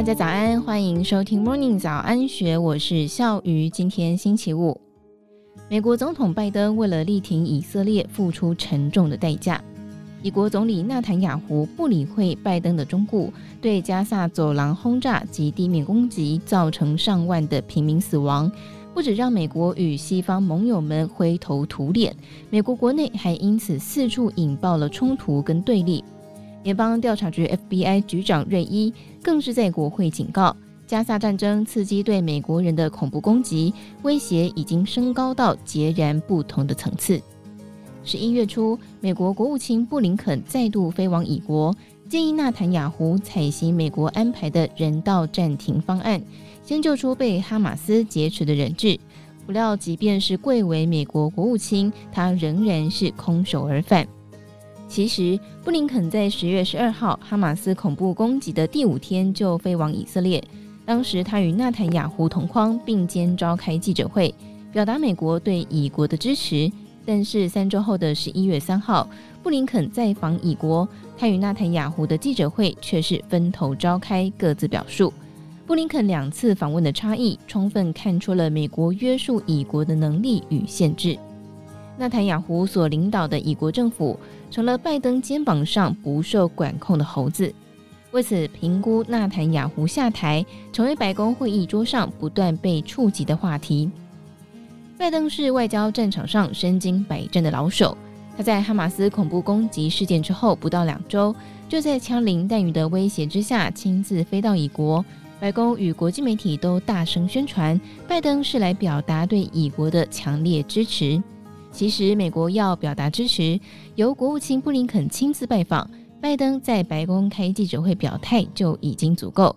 大家早安，欢迎收听 Morning 早安学，我是笑鱼。今天星期五，美国总统拜登为了力挺以色列，付出沉重的代价。以国总理纳坦雅胡不理会拜登的忠告，对加萨走廊轰炸及地面攻击，造成上万的平民死亡，不止让美国与西方盟友们灰头土脸，美国国内还因此四处引爆了冲突跟对立。联邦调查局 FBI 局长瑞伊更是在国会警告，加萨战争刺激对美国人的恐怖攻击威胁已经升高到截然不同的层次。十一月初，美国国务卿布林肯再度飞往以国，建议纳坦雅胡采行美国安排的人道暂停方案，先救出被哈马斯劫持的人质。不料，即便是贵为美国国务卿，他仍然是空手而返。其实，布林肯在十月十二号哈马斯恐怖攻击的第五天就飞往以色列。当时他与纳坦雅胡同框并肩召开记者会，表达美国对以国的支持。但是三周后的十一月三号，布林肯再访以国，他与纳坦雅胡的记者会却是分头召开，各自表述。布林肯两次访问的差异，充分看出了美国约束以国的能力与限制。纳坦雅胡所领导的以国政府成了拜登肩膀上不受管控的猴子，为此评估纳坦雅胡下台成为白宫会议桌上不断被触及的话题。拜登是外交战场上身经百战的老手，他在哈马斯恐怖攻击事件之后不到两周，就在枪林弹雨的威胁之下亲自飞到以国，白宫与国际媒体都大声宣传，拜登是来表达对以国的强烈支持。其实，美国要表达支持，由国务卿布林肯亲自拜访，拜登在白宫开记者会表态就已经足够。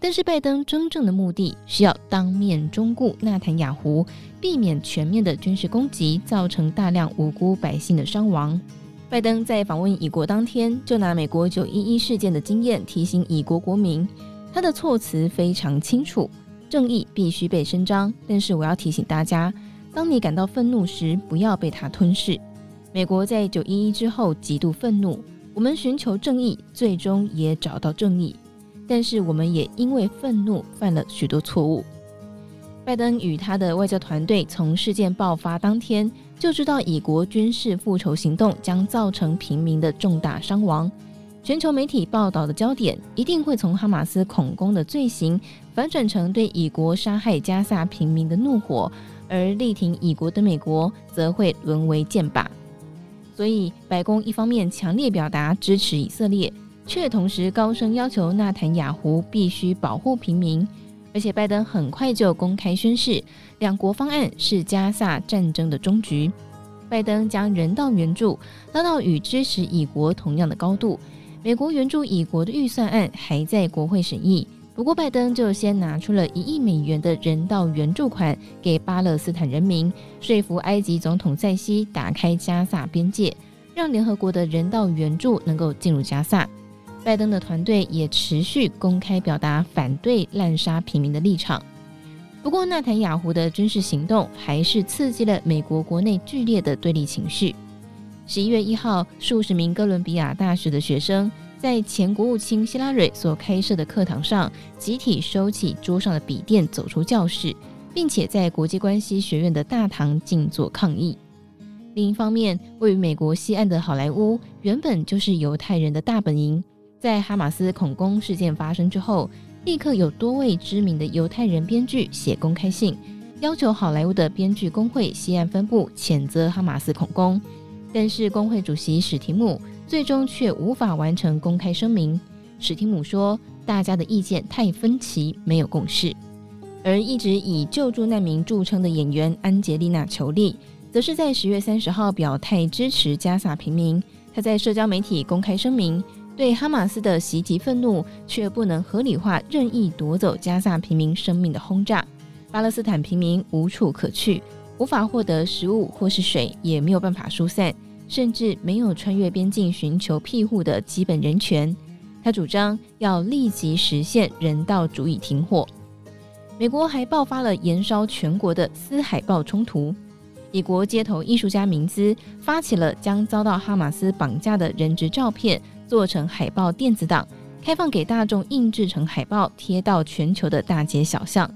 但是，拜登真正的目的是要当面忠告纳坦雅胡，避免全面的军事攻击，造成大量无辜百姓的伤亡。拜登在访问以国当天，就拿美国九一一事件的经验提醒以国国民，他的措辞非常清楚：正义必须被伸张。但是，我要提醒大家。当你感到愤怒时，不要被它吞噬。美国在九一一之后极度愤怒，我们寻求正义，最终也找到正义。但是我们也因为愤怒犯了许多错误。拜登与他的外交团队从事件爆发当天就知道，以国军事复仇行动将造成平民的重大伤亡。全球媒体报道的焦点一定会从哈马斯恐攻的罪行反转成对以国杀害加萨平民的怒火。而力挺以国的美国则会沦为箭靶，所以白宫一方面强烈表达支持以色列，却同时高声要求纳坦雅胡必须保护平民。而且拜登很快就公开宣誓，两国方案是加萨战争的终局。拜登将人道援助拉到与支持以国同样的高度。美国援助以国的预算案还在国会审议。不过，拜登就先拿出了一亿美元的人道援助款给巴勒斯坦人民，说服埃及总统塞西打开加萨边界，让联合国的人道援助能够进入加萨。拜登的团队也持续公开表达反对滥杀平民的立场。不过，纳坦雅胡的军事行动还是刺激了美国国内剧烈的对立情绪。十一月一号，数十名哥伦比亚大学的学生，在前国务卿希拉蕊所开设的课堂上，集体收起桌上的笔电，走出教室，并且在国际关系学院的大堂静坐抗议。另一方面，位于美国西岸的好莱坞原本就是犹太人的大本营，在哈马斯恐攻事件发生之后，立刻有多位知名的犹太人编剧写公开信，要求好莱坞的编剧工会西岸分部谴责哈马斯恐攻。但是工会主席史提姆。最终却无法完成公开声明。史蒂姆说：“大家的意见太分歧，没有共识。”而一直以救助难民著称的演员安杰丽娜·裘丽，则是在十月三十号表态支持加萨平民。她在社交媒体公开声明，对哈马斯的袭击愤怒，却不能合理化任意夺走加萨平民生命的轰炸。巴勒斯坦平民无处可去，无法获得食物或是水，也没有办法疏散。甚至没有穿越边境寻求庇护的基本人权。他主张要立即实现人道主义停火。美国还爆发了延烧全国的撕海报冲突。以国街头艺术家明兹发起了将遭到哈马斯绑架的人质照片做成海报电子档，开放给大众印制成海报，贴到全球的大街小巷。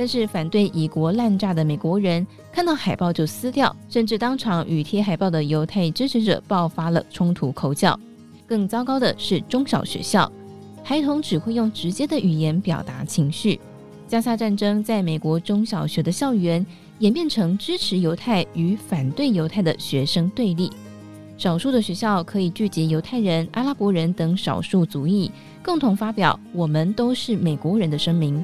但是反对以国滥炸的美国人看到海报就撕掉，甚至当场与贴海报的犹太支持者爆发了冲突口角。更糟糕的是中小学校，孩童只会用直接的语言表达情绪。加萨战争在美国中小学的校园演变成支持犹太与反对犹太的学生对立。少数的学校可以聚集犹太人、阿拉伯人等少数族裔，共同发表“我们都是美国人”的声明。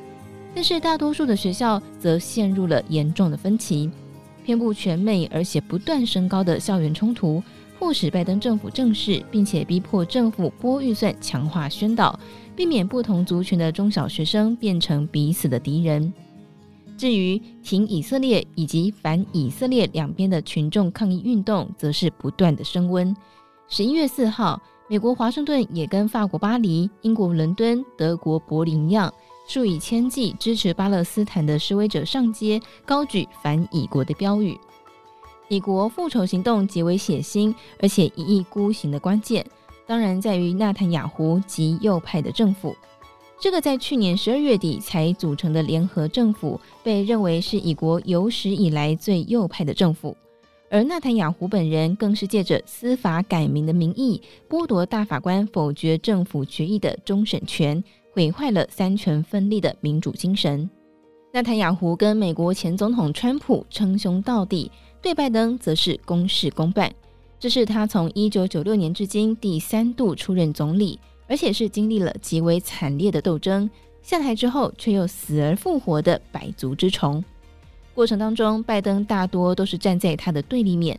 但是大多数的学校则陷入了严重的分歧，遍布全美而且不断升高的校园冲突，迫使拜登政府正视，并且逼迫政府拨预算强化宣导，避免不同族群的中小学生变成彼此的敌人。至于挺以色列以及反以色列两边的群众抗议运动，则是不断的升温。十一月四号，美国华盛顿也跟法国巴黎、英国伦敦、德国柏林一样，数以千计支持巴勒斯坦的示威者上街，高举反以国的标语。以国复仇行动极为血腥，而且一意孤行的关键，当然在于纳坦雅胡及右派的政府。这个在去年十二月底才组成的联合政府，被认为是以国有史以来最右派的政府。而纳坦雅胡本人更是借着司法改名的名义，剥夺大法官否决政府决议的终审权，毁坏了三权分立的民主精神。纳坦雅胡跟美国前总统川普称兄道弟，对拜登则是公事公办。这是他从一九九六年至今第三度出任总理。而且是经历了极为惨烈的斗争，下台之后却又死而复活的百足之虫。过程当中，拜登大多都是站在他的对立面。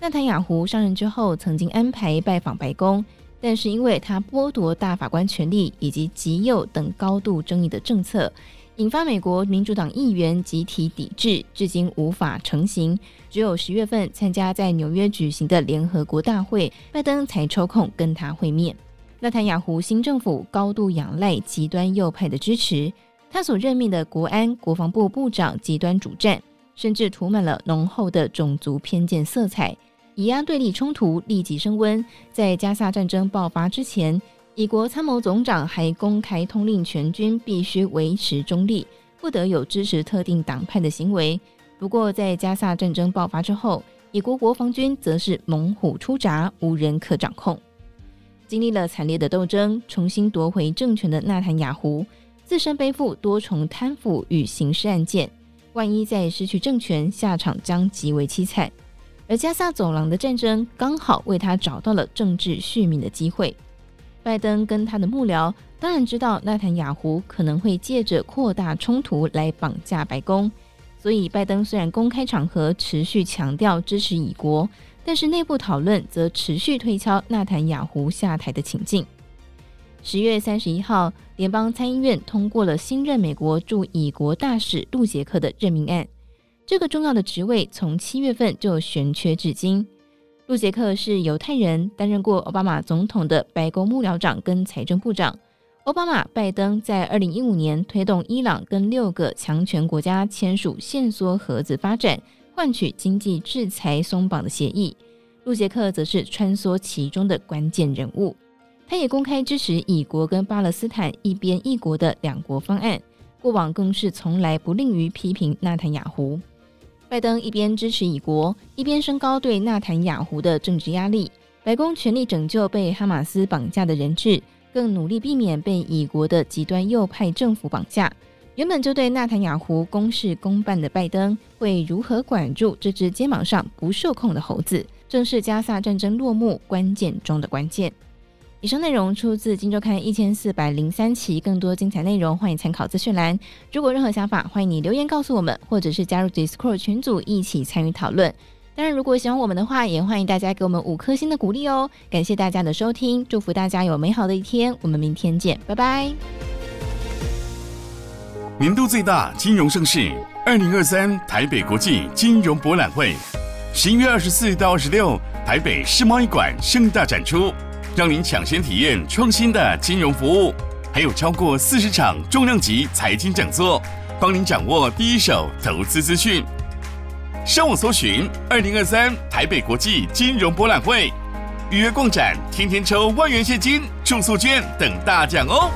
纳坦雅胡上任之后，曾经安排拜访白宫，但是因为他剥夺大法官权力以及极右等高度争议的政策，引发美国民主党议员集体抵制，至今无法成行。只有十月份参加在纽约举行的联合国大会，拜登才抽空跟他会面。纳坦雅胡新政府高度仰赖极端右派的支持，他所任命的国安、国防部部长极端主战，甚至涂满了浓厚的种族偏见色彩，以压对立冲突立即升温。在加萨战争爆发之前，以国参谋总长还公开通令全军必须维持中立，不得有支持特定党派的行为。不过，在加萨战争爆发之后，以国国防军则是猛虎出闸，无人可掌控。经历了惨烈的斗争，重新夺回政权的纳坦雅胡，自身背负多重贪腐与刑事案件，万一再失去政权，下场将极为凄惨。而加萨走廊的战争刚好为他找到了政治续命的机会。拜登跟他的幕僚当然知道纳坦雅胡可能会借着扩大冲突来绑架白宫，所以拜登虽然公开场合持续强调支持以国。但是内部讨论则持续推敲纳坦雅胡下台的情境。十月三十一号，联邦参议院通过了新任美国驻以国大使杜杰克的任命案。这个重要的职位从七月份就悬缺至今。陆杰克是犹太人，担任过奥巴马总统的白宫幕僚长跟财政部长。奥巴马、拜登在二零一五年推动伊朗跟六个强权国家签署限缩核子发展。换取经济制裁松绑的协议，陆杰克则是穿梭其中的关键人物。他也公开支持以国跟巴勒斯坦一边一国的两国方案，过往更是从来不吝于批评纳坦雅胡。拜登一边支持以国，一边升高对纳坦雅胡的政治压力。白宫全力拯救被哈马斯绑架的人质，更努力避免被以国的极端右派政府绑架。原本就对纳坦雅胡公事公办的拜登，会如何管住这只肩膀上不受控的猴子，正是加萨战争落幕关键中的关键。以上内容出自《金周刊》一千四百零三期，更多精彩内容欢迎参考资讯栏。如果任何想法，欢迎你留言告诉我们，或者是加入 Discord 群组一起参与讨论。当然，如果喜欢我们的话，也欢迎大家给我们五颗星的鼓励哦。感谢大家的收听，祝福大家有美好的一天，我们明天见，拜拜。年度最大金融盛事，二零二三台北国际金融博览会，十一月二十四到二十六，台北世贸一馆盛大展出，让您抢先体验创新的金融服务，还有超过四十场重量级财经讲座，帮您掌握第一手投资资讯。上网搜寻二零二三台北国际金融博览会，预约逛展，天天抽万元现金、住宿券等大奖哦！